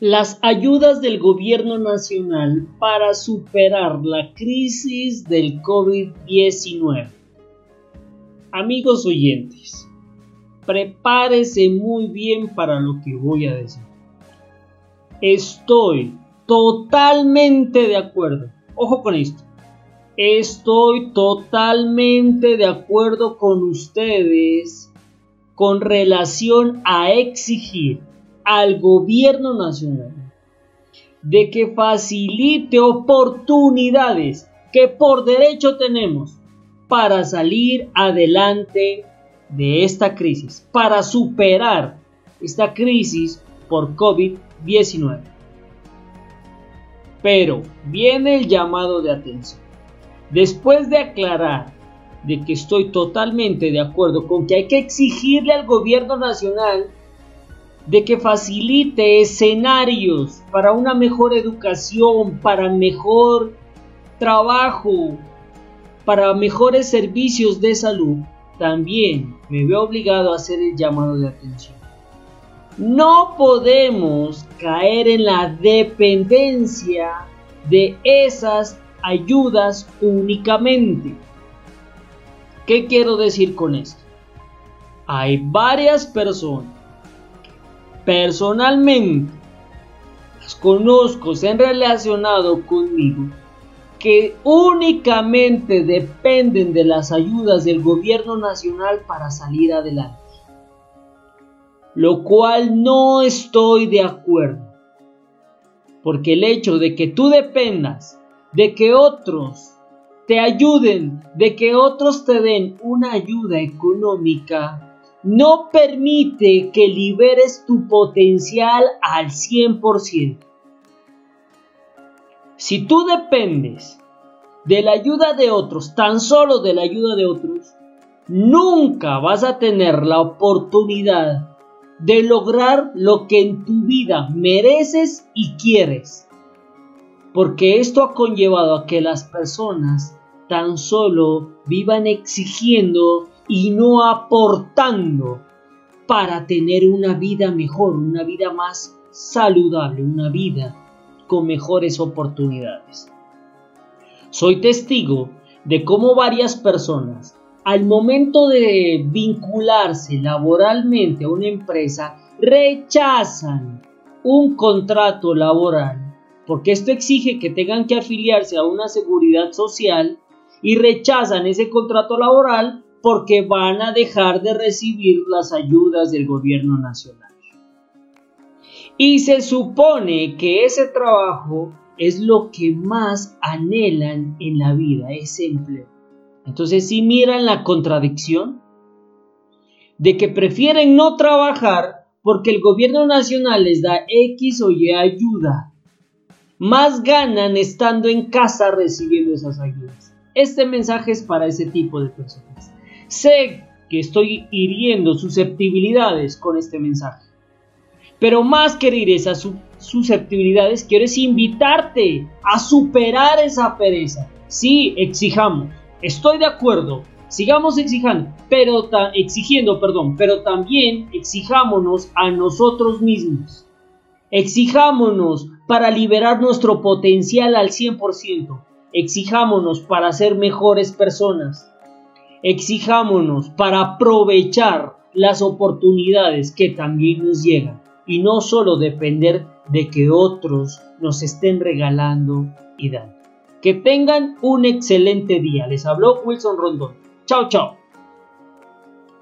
las ayudas del gobierno nacional para superar la crisis del COVID-19. Amigos oyentes, prepárese muy bien para lo que voy a decir. Estoy totalmente de acuerdo. Ojo con esto. Estoy totalmente de acuerdo con ustedes con relación a exigir al gobierno nacional de que facilite oportunidades que por derecho tenemos para salir adelante de esta crisis, para superar esta crisis por COVID-19. Pero viene el llamado de atención. Después de aclarar de que estoy totalmente de acuerdo con que hay que exigirle al gobierno nacional de que facilite escenarios para una mejor educación, para mejor trabajo, para mejores servicios de salud, también me veo obligado a hacer el llamado de atención. No podemos caer en la dependencia de esas ayudas únicamente. ¿Qué quiero decir con esto? Hay varias personas personalmente las conozco, se han relacionado conmigo, que únicamente dependen de las ayudas del gobierno nacional para salir adelante. Lo cual no estoy de acuerdo. Porque el hecho de que tú dependas de que otros te ayuden, de que otros te den una ayuda económica, no permite que liberes tu potencial al 100%. Si tú dependes de la ayuda de otros, tan solo de la ayuda de otros, nunca vas a tener la oportunidad de lograr lo que en tu vida mereces y quieres. Porque esto ha conllevado a que las personas tan solo vivan exigiendo y no aportando para tener una vida mejor, una vida más saludable, una vida con mejores oportunidades. Soy testigo de cómo varias personas al momento de vincularse laboralmente a una empresa rechazan un contrato laboral porque esto exige que tengan que afiliarse a una seguridad social y rechazan ese contrato laboral porque van a dejar de recibir las ayudas del gobierno nacional. Y se supone que ese trabajo es lo que más anhelan en la vida, ese empleo. Entonces, si miran la contradicción de que prefieren no trabajar porque el gobierno nacional les da X o Y ayuda, más ganan estando en casa recibiendo esas ayudas. Este mensaje es para ese tipo de personas. Sé que estoy hiriendo susceptibilidades con este mensaje. Pero más que herir esas susceptibilidades, quiero es invitarte a superar esa pereza. Sí, exijamos. Estoy de acuerdo. Sigamos exigiendo, pero exigiendo, perdón, pero también exijámonos a nosotros mismos. Exijámonos para liberar nuestro potencial al 100%. Exijámonos para ser mejores personas exijámonos para aprovechar las oportunidades que también nos llegan y no solo depender de que otros nos estén regalando y dando. Que tengan un excelente día. Les habló Wilson Rondón. Chao, chao.